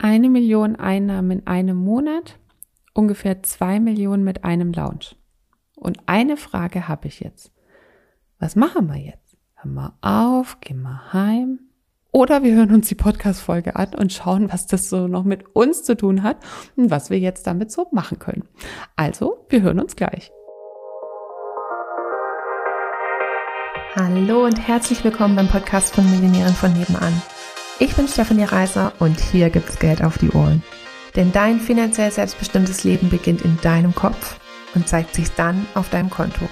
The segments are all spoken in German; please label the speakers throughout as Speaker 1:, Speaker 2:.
Speaker 1: eine Million Einnahmen in einem Monat, ungefähr zwei Millionen mit einem Lounge. Und eine Frage habe ich jetzt. Was machen wir jetzt? Hör mal auf, gehen wir heim. Oder wir hören uns die Podcast-Folge an und schauen, was das so noch mit uns zu tun hat und was wir jetzt damit so machen können. Also, wir hören uns gleich.
Speaker 2: Hallo und herzlich willkommen beim Podcast von Millionären von nebenan. Ich bin Stefanie Reiser und hier gibt's Geld auf die Ohren. Denn dein finanziell selbstbestimmtes Leben beginnt in deinem Kopf und zeigt sich dann auf deinem Konto.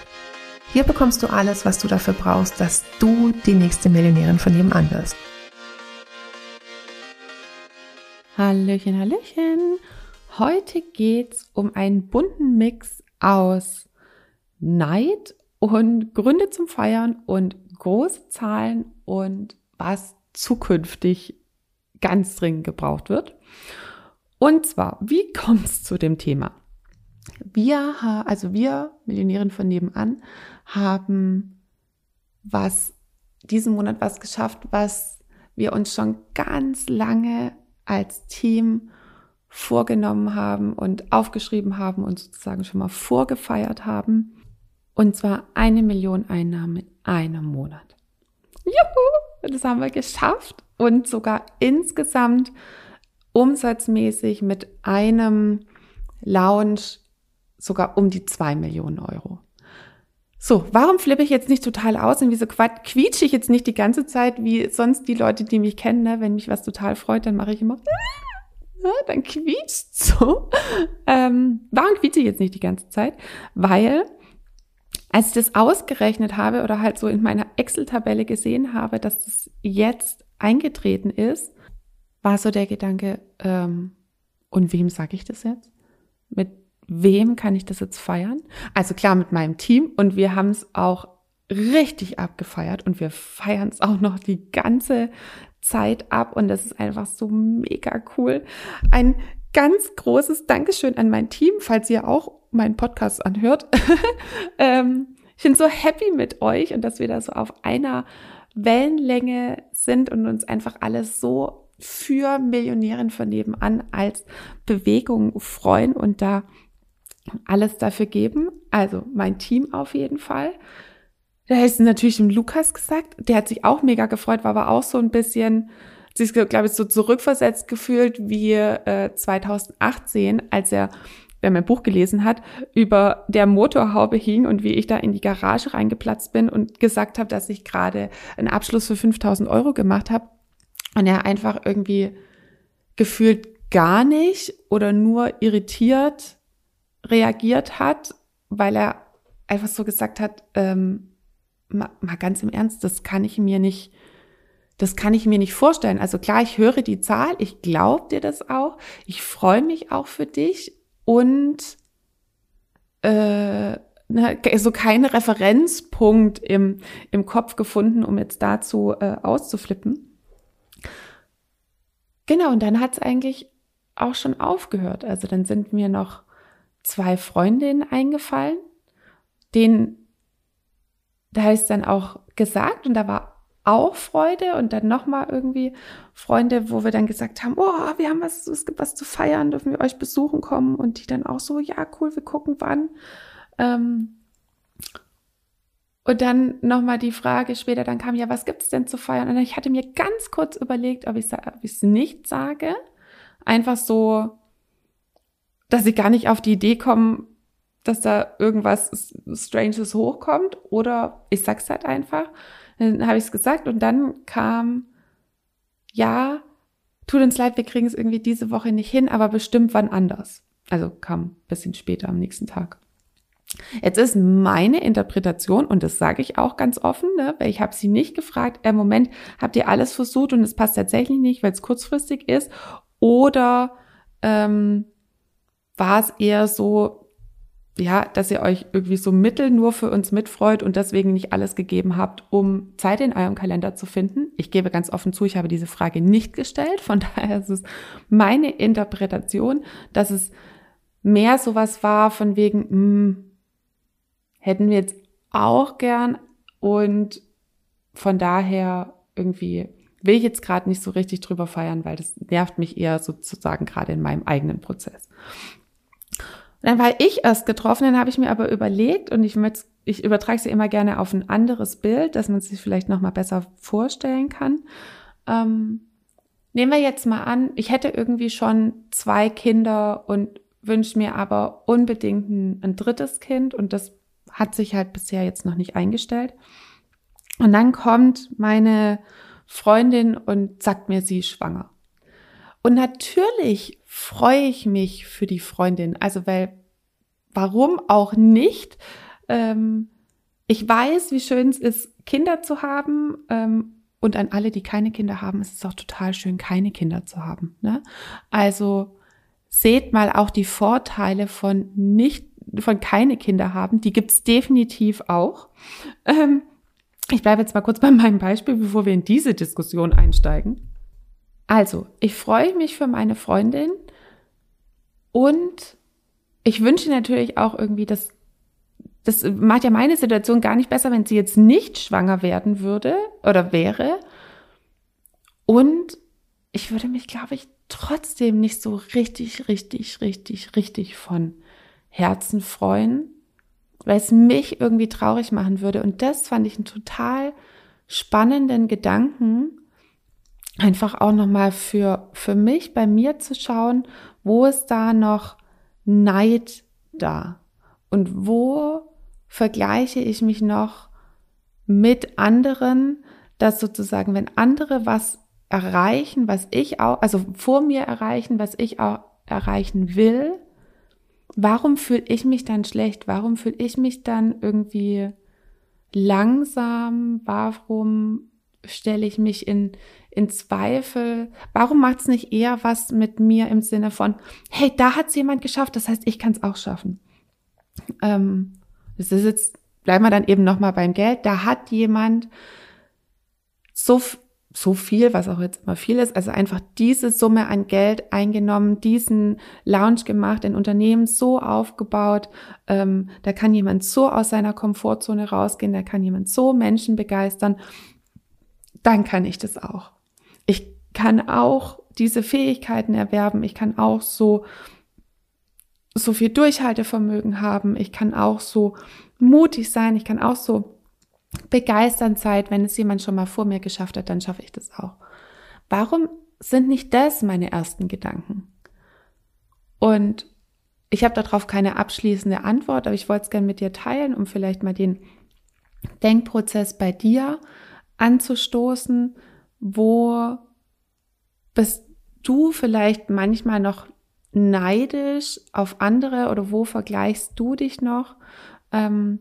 Speaker 2: Hier bekommst du alles, was du dafür brauchst, dass du die nächste Millionärin von nebenan wirst.
Speaker 1: Hallöchen, Hallöchen. Heute geht's um einen bunten Mix aus Neid und Gründe zum Feiern und große Zahlen und was zukünftig ganz dringend gebraucht wird. Und zwar, wie kommt es zu dem Thema? Wir, also wir, Millionären von nebenan, haben was, diesen Monat was geschafft, was wir uns schon ganz lange als Team vorgenommen haben und aufgeschrieben haben und sozusagen schon mal vorgefeiert haben. Und zwar eine Million Einnahmen in einem Monat. Juhu! Das haben wir geschafft und sogar insgesamt umsatzmäßig mit einem Lounge sogar um die zwei Millionen Euro. So, warum flippe ich jetzt nicht total aus und wieso quietsche ich jetzt nicht die ganze Zeit, wie sonst die Leute, die mich kennen, ne? wenn mich was total freut, dann mache ich immer, ja, dann quietscht so. Ähm, warum quietsche ich jetzt nicht die ganze Zeit? Weil als ich das ausgerechnet habe oder halt so in meiner Excel-Tabelle gesehen habe, dass das jetzt eingetreten ist, war so der Gedanke, ähm, und wem sage ich das jetzt? Mit wem kann ich das jetzt feiern? Also klar mit meinem Team und wir haben es auch richtig abgefeiert und wir feiern es auch noch die ganze Zeit ab und das ist einfach so mega cool. Ein ganz großes Dankeschön an mein Team, falls ihr auch meinen Podcast anhört. ähm, ich bin so happy mit euch und dass wir da so auf einer Wellenlänge sind und uns einfach alles so für Millionären von nebenan als Bewegung freuen und da alles dafür geben. Also mein Team auf jeden Fall. Da ich natürlich dem Lukas gesagt. Der hat sich auch mega gefreut, war aber auch so ein bisschen, sich, glaube ich, so zurückversetzt gefühlt wie äh, 2018, als er wer mein Buch gelesen hat, über der Motorhaube hing und wie ich da in die Garage reingeplatzt bin und gesagt habe, dass ich gerade einen Abschluss für 5000 Euro gemacht habe und er einfach irgendwie gefühlt gar nicht oder nur irritiert reagiert hat, weil er einfach so gesagt hat, ähm, mal, mal ganz im Ernst, das kann ich mir nicht, das kann ich mir nicht vorstellen. Also klar, ich höre die Zahl, ich glaube dir das auch, ich freue mich auch für dich, und äh, ne, so keinen Referenzpunkt im, im Kopf gefunden, um jetzt dazu äh, auszuflippen. Genau, und dann hat es eigentlich auch schon aufgehört. Also dann sind mir noch zwei Freundinnen eingefallen, denen, da heißt dann auch gesagt und da war auch Freude und dann nochmal irgendwie Freunde, wo wir dann gesagt haben, oh, wir haben was, es gibt was zu feiern, dürfen wir euch besuchen kommen und die dann auch so, ja, cool, wir gucken wann. Ähm und dann nochmal die Frage später, dann kam, ja, was gibt's denn zu feiern? Und ich hatte mir ganz kurz überlegt, ob ich es nicht sage. Einfach so, dass sie gar nicht auf die Idee kommen, dass da irgendwas Stranges hochkommt. Oder ich sag's halt einfach. Dann habe ich es gesagt und dann kam, ja, tut uns leid, wir kriegen es irgendwie diese Woche nicht hin, aber bestimmt wann anders. Also kam ein bisschen später am nächsten Tag. Jetzt ist meine Interpretation, und das sage ich auch ganz offen, ne, weil ich habe sie nicht gefragt, im Moment habt ihr alles versucht und es passt tatsächlich nicht, weil es kurzfristig ist, oder ähm, war es eher so, ja, dass ihr euch irgendwie so mittel nur für uns mitfreut und deswegen nicht alles gegeben habt, um Zeit in eurem Kalender zu finden. Ich gebe ganz offen zu, ich habe diese Frage nicht gestellt. Von daher ist es meine Interpretation, dass es mehr sowas war von wegen, mh, hm, hätten wir jetzt auch gern und von daher irgendwie will ich jetzt gerade nicht so richtig drüber feiern, weil das nervt mich eher sozusagen gerade in meinem eigenen Prozess. Dann war ich erst getroffen, dann habe ich mir aber überlegt und ich, ich übertrage sie immer gerne auf ein anderes Bild, dass man sich vielleicht noch mal besser vorstellen kann. Ähm, nehmen wir jetzt mal an, ich hätte irgendwie schon zwei Kinder und wünsche mir aber unbedingt ein, ein drittes Kind und das hat sich halt bisher jetzt noch nicht eingestellt. Und dann kommt meine Freundin und sagt mir, sie ist schwanger. Und natürlich freue ich mich für die Freundin. Also, weil, warum auch nicht? Ähm, ich weiß, wie schön es ist, Kinder zu haben. Ähm, und an alle, die keine Kinder haben, ist es auch total schön, keine Kinder zu haben. Ne? Also seht mal auch die Vorteile von nicht, von keine Kinder haben. Die gibt's definitiv auch. Ähm, ich bleibe jetzt mal kurz bei meinem Beispiel, bevor wir in diese Diskussion einsteigen. Also, ich freue mich für meine Freundin und ich wünsche natürlich auch irgendwie, dass das macht ja meine Situation gar nicht besser, wenn sie jetzt nicht schwanger werden würde oder wäre. Und ich würde mich, glaube ich, trotzdem nicht so richtig, richtig, richtig, richtig von Herzen freuen, weil es mich irgendwie traurig machen würde. Und das fand ich einen total spannenden Gedanken, einfach auch nochmal für, für mich, bei mir zu schauen, wo ist da noch Neid da? Und wo vergleiche ich mich noch mit anderen, dass sozusagen, wenn andere was erreichen, was ich auch, also vor mir erreichen, was ich auch erreichen will, warum fühle ich mich dann schlecht? Warum fühle ich mich dann irgendwie langsam? Warum stelle ich mich in, in Zweifel? Warum macht es nicht eher was mit mir im Sinne von, hey, da hat es jemand geschafft, das heißt, ich kann es auch schaffen. Ähm, das ist jetzt, bleiben wir dann eben nochmal beim Geld, da hat jemand so so viel, was auch jetzt immer viel ist, also einfach diese Summe an Geld eingenommen, diesen Lounge gemacht, ein Unternehmen so aufgebaut, ähm, da kann jemand so aus seiner Komfortzone rausgehen, da kann jemand so Menschen begeistern, dann kann ich das auch. Ich kann auch diese Fähigkeiten erwerben, ich kann auch so so viel Durchhaltevermögen haben, ich kann auch so mutig sein, ich kann auch so begeisternd seid, wenn es jemand schon mal vor mir geschafft hat, dann schaffe ich das auch. Warum sind nicht das meine ersten Gedanken? Und ich habe darauf keine abschließende Antwort, aber ich wollte es gerne mit dir teilen, um vielleicht mal den Denkprozess bei dir anzustoßen, wo bist du vielleicht manchmal noch neidisch auf andere oder wo vergleichst du dich noch? Ähm,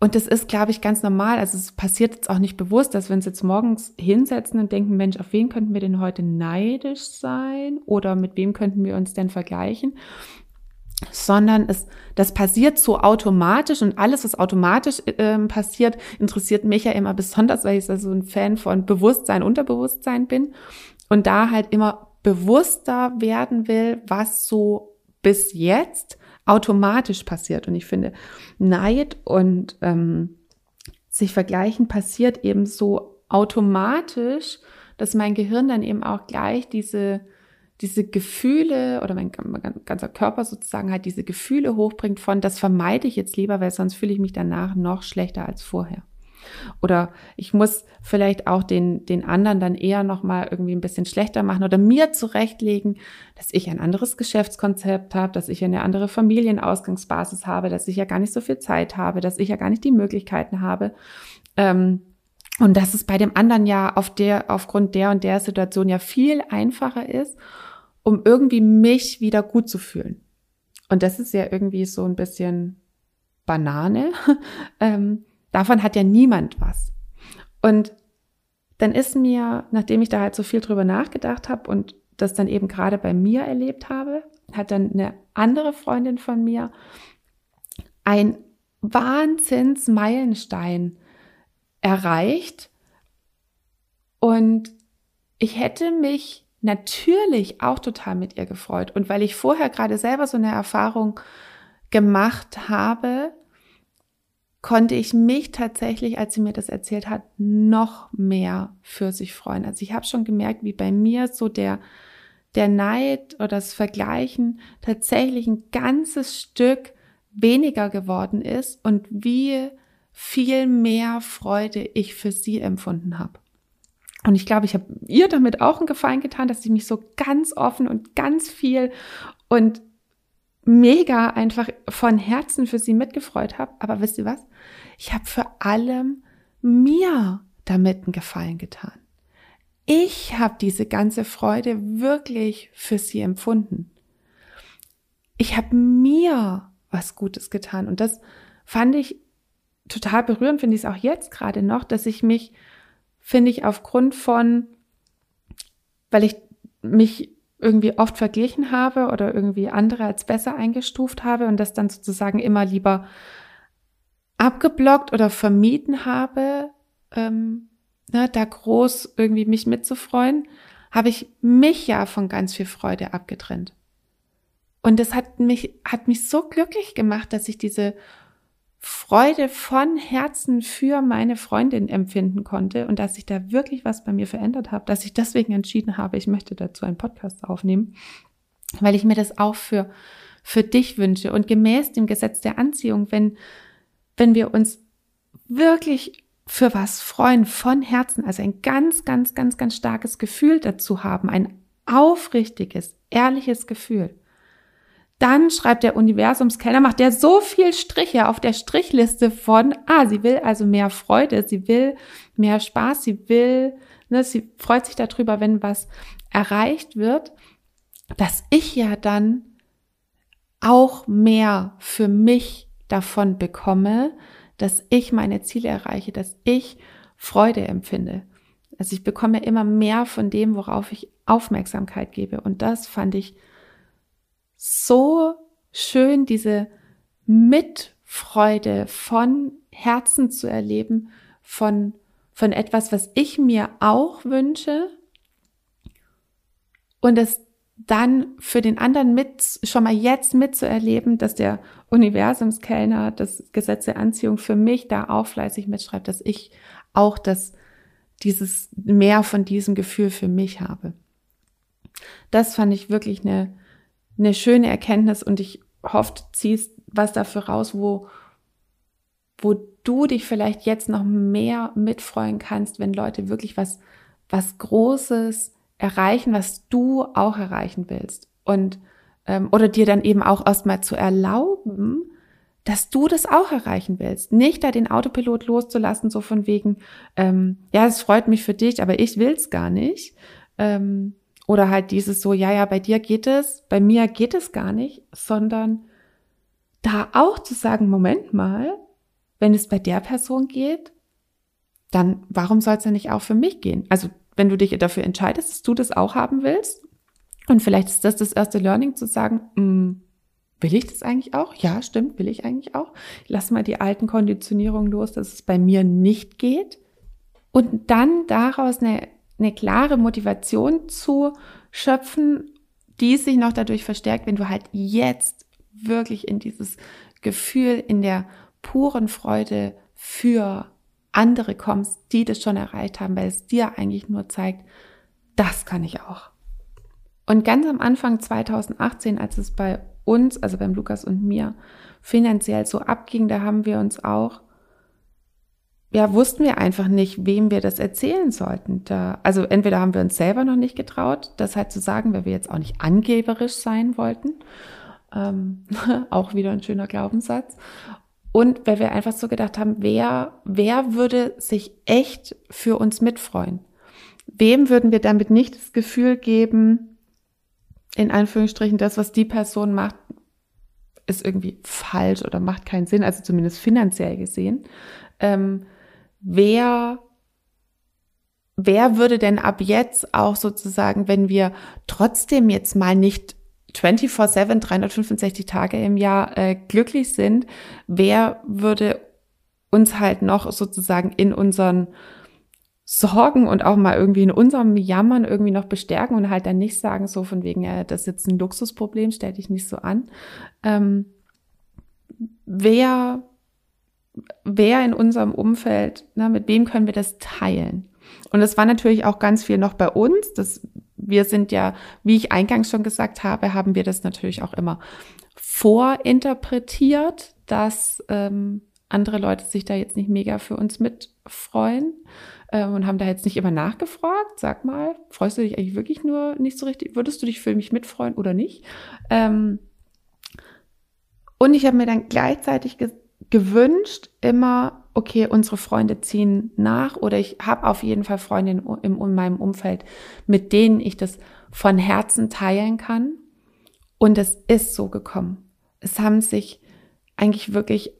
Speaker 1: und das ist, glaube ich, ganz normal. Also es passiert jetzt auch nicht bewusst, dass wir uns jetzt morgens hinsetzen und denken, Mensch, auf wen könnten wir denn heute neidisch sein? Oder mit wem könnten wir uns denn vergleichen? Sondern es, das passiert so automatisch und alles, was automatisch äh, passiert, interessiert mich ja immer besonders, weil ich so also ein Fan von Bewusstsein, Unterbewusstsein bin und da halt immer bewusster werden will, was so bis jetzt automatisch passiert. Und ich finde, Neid und ähm, sich vergleichen passiert eben so automatisch, dass mein Gehirn dann eben auch gleich diese, diese Gefühle oder mein, ganzer Körper sozusagen halt diese Gefühle hochbringt von, das vermeide ich jetzt lieber, weil sonst fühle ich mich danach noch schlechter als vorher. Oder ich muss vielleicht auch den, den anderen dann eher nochmal irgendwie ein bisschen schlechter machen oder mir zurechtlegen, dass ich ein anderes Geschäftskonzept habe, dass ich eine andere Familienausgangsbasis habe, dass ich ja gar nicht so viel Zeit habe, dass ich ja gar nicht die Möglichkeiten habe. Ähm, und dass es bei dem anderen ja auf der, aufgrund der und der Situation ja viel einfacher ist, um irgendwie mich wieder gut zu fühlen. Und das ist ja irgendwie so ein bisschen Banane. ähm, Davon hat ja niemand was. Und dann ist mir, nachdem ich da halt so viel drüber nachgedacht habe und das dann eben gerade bei mir erlebt habe, hat dann eine andere Freundin von mir ein Wahnsinnsmeilenstein erreicht. Und ich hätte mich natürlich auch total mit ihr gefreut. Und weil ich vorher gerade selber so eine Erfahrung gemacht habe, konnte ich mich tatsächlich, als sie mir das erzählt hat, noch mehr für sich freuen. Also ich habe schon gemerkt, wie bei mir so der, der Neid oder das Vergleichen tatsächlich ein ganzes Stück weniger geworden ist und wie viel mehr Freude ich für sie empfunden habe. Und ich glaube, ich habe ihr damit auch einen Gefallen getan, dass sie mich so ganz offen und ganz viel und mega einfach von Herzen für sie mitgefreut habe. Aber wisst ihr was? Ich habe vor allem mir damit einen Gefallen getan. Ich habe diese ganze Freude wirklich für sie empfunden. Ich habe mir was Gutes getan. Und das fand ich total berührend, finde ich es auch jetzt gerade noch, dass ich mich, finde ich, aufgrund von, weil ich mich irgendwie oft verglichen habe oder irgendwie andere als besser eingestuft habe und das dann sozusagen immer lieber abgeblockt oder vermieden habe, ähm, ne, da groß irgendwie mich mitzufreuen, habe ich mich ja von ganz viel Freude abgetrennt. Und das hat mich, hat mich so glücklich gemacht, dass ich diese Freude von Herzen für meine Freundin empfinden konnte und dass sich da wirklich was bei mir verändert habe, dass ich deswegen entschieden habe, ich möchte dazu einen Podcast aufnehmen, weil ich mir das auch für, für dich wünsche. Und gemäß dem Gesetz der Anziehung, wenn, wenn wir uns wirklich für was freuen von Herzen, also ein ganz, ganz, ganz, ganz starkes Gefühl dazu haben, ein aufrichtiges, ehrliches Gefühl, dann schreibt der Universumskenner, macht der so viel Striche auf der Strichliste von, ah, sie will also mehr Freude, sie will mehr Spaß, sie will, ne, sie freut sich darüber, wenn was erreicht wird, dass ich ja dann auch mehr für mich davon bekomme, dass ich meine Ziele erreiche, dass ich Freude empfinde. Also ich bekomme immer mehr von dem, worauf ich Aufmerksamkeit gebe. Und das fand ich so schön, diese Mitfreude von Herzen zu erleben, von, von etwas, was ich mir auch wünsche und es dann für den anderen mit, schon mal jetzt mitzuerleben, dass der Universumskellner, das Gesetz der Anziehung für mich da auch fleißig mitschreibt, dass ich auch das, dieses mehr von diesem Gefühl für mich habe. Das fand ich wirklich eine, eine schöne Erkenntnis und ich hoffe, du ziehst was dafür raus, wo, wo du dich vielleicht jetzt noch mehr mitfreuen kannst, wenn Leute wirklich was, was Großes erreichen, was du auch erreichen willst. Und ähm, oder dir dann eben auch erstmal zu erlauben, dass du das auch erreichen willst. Nicht da den Autopilot loszulassen, so von wegen, ähm, ja, es freut mich für dich, aber ich will's gar nicht. Ähm, oder halt dieses so, ja, ja, bei dir geht es, bei mir geht es gar nicht, sondern da auch zu sagen, Moment mal, wenn es bei der Person geht, dann warum soll es denn nicht auch für mich gehen? Also wenn du dich dafür entscheidest, dass du das auch haben willst, und vielleicht ist das das erste Learning zu sagen, mh, hm, will ich das eigentlich auch? Ja, stimmt, will ich eigentlich auch. Lass mal die alten Konditionierungen los, dass es bei mir nicht geht. Und dann daraus eine eine klare Motivation zu schöpfen, die sich noch dadurch verstärkt, wenn du halt jetzt wirklich in dieses Gefühl, in der puren Freude für andere kommst, die das schon erreicht haben, weil es dir eigentlich nur zeigt, das kann ich auch. Und ganz am Anfang 2018, als es bei uns, also beim Lukas und mir, finanziell so abging, da haben wir uns auch ja, wussten wir einfach nicht, wem wir das erzählen sollten. Da, also entweder haben wir uns selber noch nicht getraut, das halt zu sagen, weil wir jetzt auch nicht angeberisch sein wollten. Ähm, auch wieder ein schöner Glaubenssatz. Und weil wir einfach so gedacht haben, wer, wer würde sich echt für uns mitfreuen? Wem würden wir damit nicht das Gefühl geben, in Anführungsstrichen, das, was die Person macht, ist irgendwie falsch oder macht keinen Sinn, also zumindest finanziell gesehen. Ähm, wer, wer würde denn ab jetzt auch sozusagen, wenn wir trotzdem jetzt mal nicht 24-7, 365 Tage im Jahr äh, glücklich sind, wer würde uns halt noch sozusagen in unseren Sorgen und auch mal irgendwie in unserem Jammern irgendwie noch bestärken und halt dann nicht sagen, so von wegen, ja, das ist jetzt ein Luxusproblem, stell dich nicht so an. Ähm, wer wer in unserem Umfeld, na, mit wem können wir das teilen? Und das war natürlich auch ganz viel noch bei uns. Das, wir sind ja, wie ich eingangs schon gesagt habe, haben wir das natürlich auch immer vorinterpretiert, dass ähm, andere Leute sich da jetzt nicht mega für uns mitfreuen ähm, und haben da jetzt nicht immer nachgefragt. Sag mal, freust du dich eigentlich wirklich nur nicht so richtig? Würdest du dich für mich mitfreuen oder nicht? Ähm, und ich habe mir dann gleichzeitig ge gewünscht, immer, okay, unsere Freunde ziehen nach oder ich habe auf jeden Fall Freunde in, in, in meinem Umfeld, mit denen ich das von Herzen teilen kann. Und es ist so gekommen. Es haben sich eigentlich wirklich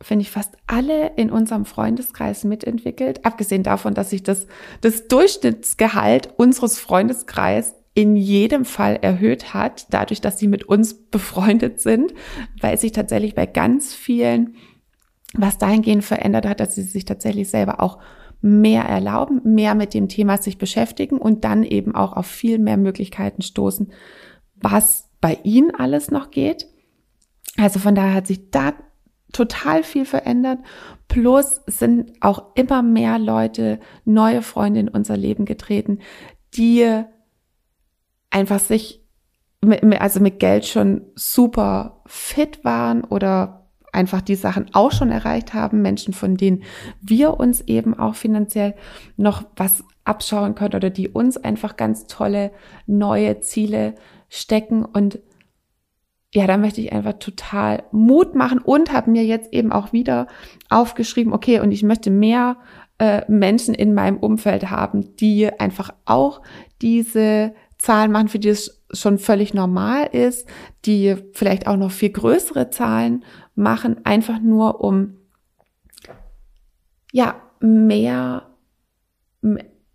Speaker 1: finde ich, fast alle in unserem Freundeskreis mitentwickelt. Abgesehen davon, dass sich das, das Durchschnittsgehalt unseres Freundeskreis in jedem Fall erhöht hat, dadurch, dass sie mit uns befreundet sind, weil sich tatsächlich bei ganz vielen was dahingehend verändert hat, dass sie sich tatsächlich selber auch mehr erlauben, mehr mit dem Thema sich beschäftigen und dann eben auch auf viel mehr Möglichkeiten stoßen, was bei ihnen alles noch geht. Also von daher hat sich da total viel verändert. Plus sind auch immer mehr Leute, neue Freunde in unser Leben getreten, die einfach sich, also mit Geld schon super fit waren oder einfach die Sachen auch schon erreicht haben. Menschen, von denen wir uns eben auch finanziell noch was abschauen können oder die uns einfach ganz tolle neue Ziele stecken und ja, da möchte ich einfach total Mut machen und habe mir jetzt eben auch wieder aufgeschrieben, okay, und ich möchte mehr äh, Menschen in meinem Umfeld haben, die einfach auch diese Zahlen machen, für die es schon völlig normal ist, die vielleicht auch noch viel größere Zahlen machen, einfach nur um ja mehr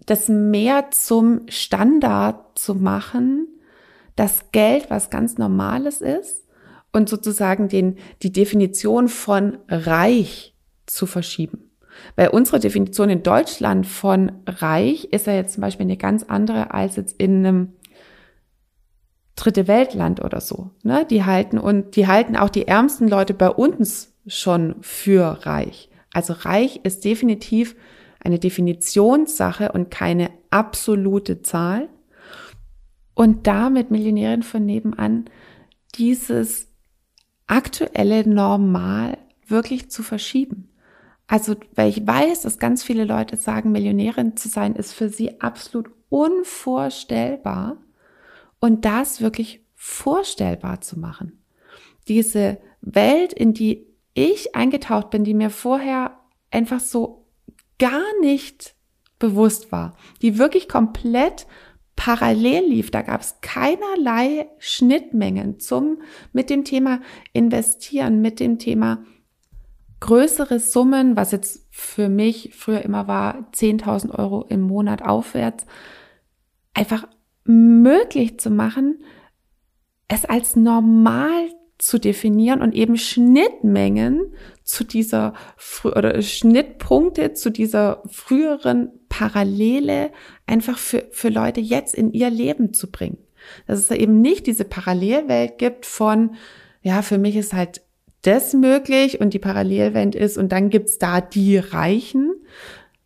Speaker 1: das mehr zum Standard zu machen, das Geld was ganz Normales ist und sozusagen den, die Definition von reich zu verschieben. Weil unsere Definition in Deutschland von reich ist ja jetzt zum Beispiel eine ganz andere als jetzt in einem dritte Weltland oder so. Ne? Die halten und die halten auch die ärmsten Leute bei uns schon für reich. Also reich ist definitiv eine Definitionssache und keine absolute Zahl und damit Millionärin von nebenan dieses aktuelle Normal wirklich zu verschieben. Also, weil ich weiß, dass ganz viele Leute sagen, Millionärin zu sein ist für sie absolut unvorstellbar und das wirklich vorstellbar zu machen. Diese Welt, in die ich eingetaucht bin, die mir vorher einfach so gar nicht bewusst war, die wirklich komplett parallel lief. Da gab es keinerlei Schnittmengen zum mit dem Thema investieren, mit dem Thema größere Summen, was jetzt für mich früher immer war 10.000 Euro im Monat aufwärts, einfach möglich zu machen, es als normal zu definieren und eben Schnittmengen zu dieser oder Schnittpunkte zu dieser früheren Parallele einfach für, für Leute jetzt in ihr Leben zu bringen. Dass es eben nicht diese Parallelwelt gibt von, ja, für mich ist halt das möglich und die Parallelwelt ist und dann gibt's da die Reichen,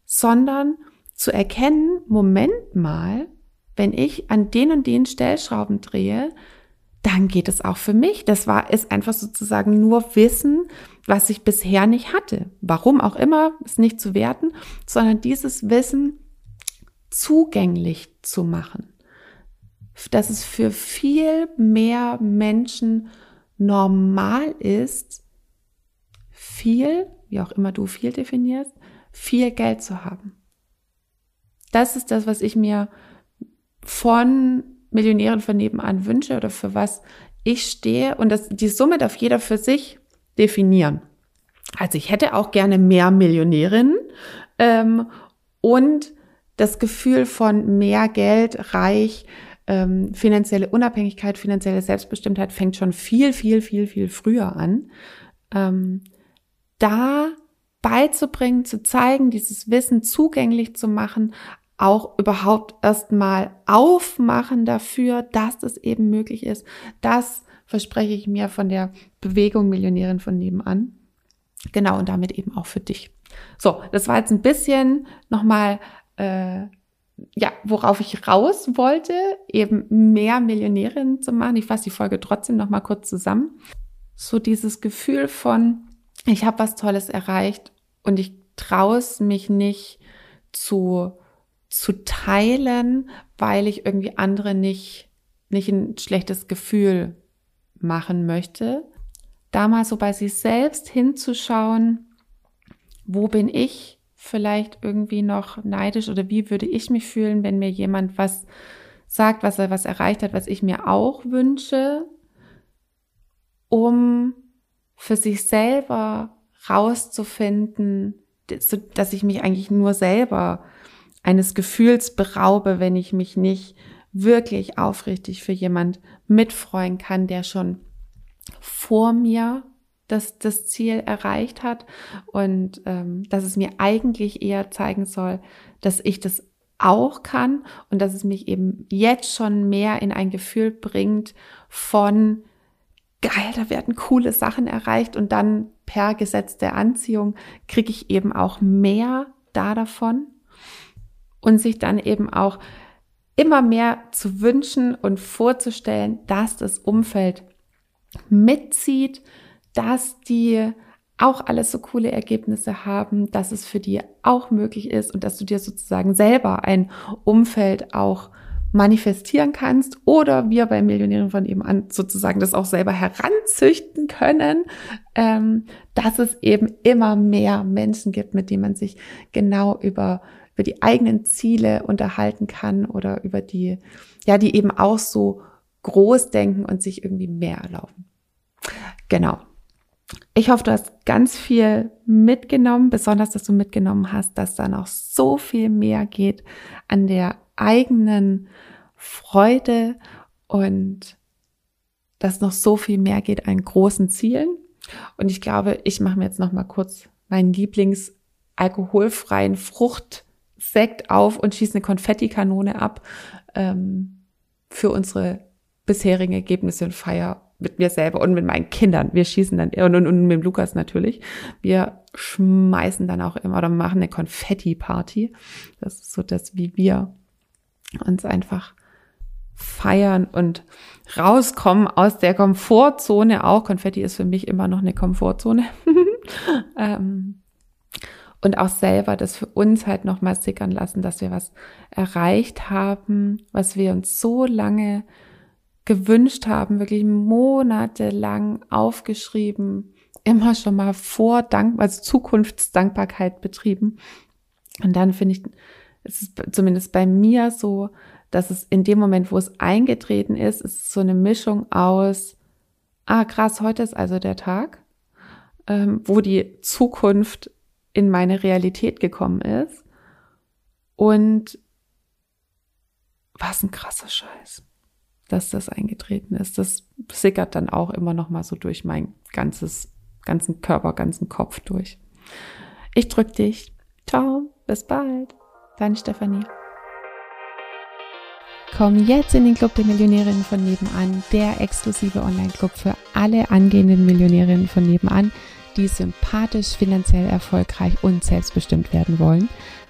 Speaker 1: sondern zu erkennen, Moment mal, wenn ich an den und den Stellschrauben drehe, dann geht es auch für mich. Das war, ist einfach sozusagen nur Wissen, was ich bisher nicht hatte. Warum auch immer, ist nicht zu werten, sondern dieses Wissen zugänglich zu machen. Dass es für viel mehr Menschen normal ist, viel, wie auch immer du viel definierst, viel Geld zu haben. Das ist das, was ich mir von Millionären von nebenan wünsche oder für was ich stehe und das, die Summe darf jeder für sich definieren. Also ich hätte auch gerne mehr Millionärinnen ähm, und das Gefühl von mehr Geld, reich, ähm, finanzielle Unabhängigkeit, finanzielle Selbstbestimmtheit fängt schon viel, viel, viel, viel früher an. Ähm, da beizubringen, zu zeigen, dieses Wissen zugänglich zu machen, auch überhaupt erstmal aufmachen dafür, dass das eben möglich ist. Das verspreche ich mir von der Bewegung Millionärin von nebenan. Genau, und damit eben auch für dich. So, das war jetzt ein bisschen nochmal, äh, ja, worauf ich raus wollte, eben mehr Millionärin zu machen. Ich fasse die Folge trotzdem nochmal kurz zusammen. So dieses Gefühl von, ich habe was Tolles erreicht und ich traue es mich nicht zu, zu teilen, weil ich irgendwie andere nicht, nicht ein schlechtes Gefühl machen möchte. Da mal so bei sich selbst hinzuschauen, wo bin ich vielleicht irgendwie noch neidisch oder wie würde ich mich fühlen, wenn mir jemand was sagt, was er was erreicht hat, was ich mir auch wünsche, um für sich selber rauszufinden, dass ich mich eigentlich nur selber eines Gefühls beraube, wenn ich mich nicht wirklich aufrichtig für jemand mitfreuen kann, der schon vor mir das, das Ziel erreicht hat und ähm, dass es mir eigentlich eher zeigen soll, dass ich das auch kann und dass es mich eben jetzt schon mehr in ein Gefühl bringt von geil, da werden coole Sachen erreicht und dann per Gesetz der Anziehung kriege ich eben auch mehr da davon und sich dann eben auch immer mehr zu wünschen und vorzustellen, dass das Umfeld mitzieht, dass die auch alles so coole Ergebnisse haben, dass es für die auch möglich ist und dass du dir sozusagen selber ein Umfeld auch manifestieren kannst oder wir bei Millionären von eben an sozusagen das auch selber heranzüchten können, ähm, dass es eben immer mehr Menschen gibt, mit denen man sich genau über, über die eigenen Ziele unterhalten kann oder über die, ja, die eben auch so groß denken und sich irgendwie mehr erlauben. Genau. Ich hoffe, du hast ganz viel mitgenommen, besonders, dass du mitgenommen hast, dass da noch so viel mehr geht an der eigenen Freude und dass noch so viel mehr geht an großen Zielen. Und ich glaube, ich mache mir jetzt noch mal kurz meinen Lieblings alkoholfreien Fruchtsekt auf und schieße eine Konfettikanone ab ähm, für unsere bisherigen Ergebnisse und Feier mit mir selber und mit meinen Kindern. Wir schießen dann und, und, und mit Lukas natürlich. Wir schmeißen dann auch immer oder machen eine Konfetti-Party. Das ist so das, wie wir uns einfach feiern und rauskommen aus der Komfortzone auch. Konfetti ist für mich immer noch eine Komfortzone. ähm, und auch selber das für uns halt nochmal sickern lassen, dass wir was erreicht haben, was wir uns so lange gewünscht haben, wirklich monatelang aufgeschrieben, immer schon mal vor Dank, also Zukunftsdankbarkeit betrieben. Und dann finde ich, es ist zumindest bei mir so, dass es in dem Moment, wo es eingetreten ist, ist so eine Mischung aus, ah krass, heute ist also der Tag, ähm, wo die Zukunft in meine Realität gekommen ist. Und was ein krasser Scheiß, dass das eingetreten ist. Das sickert dann auch immer noch mal so durch mein ganzes, ganzen Körper, ganzen Kopf durch. Ich drück dich. Ciao, bis bald. Deine Stefanie. Komm jetzt in den Club der Millionärinnen von nebenan, der exklusive Online-Club für alle angehenden Millionärinnen von nebenan, die sympathisch, finanziell erfolgreich und selbstbestimmt werden wollen.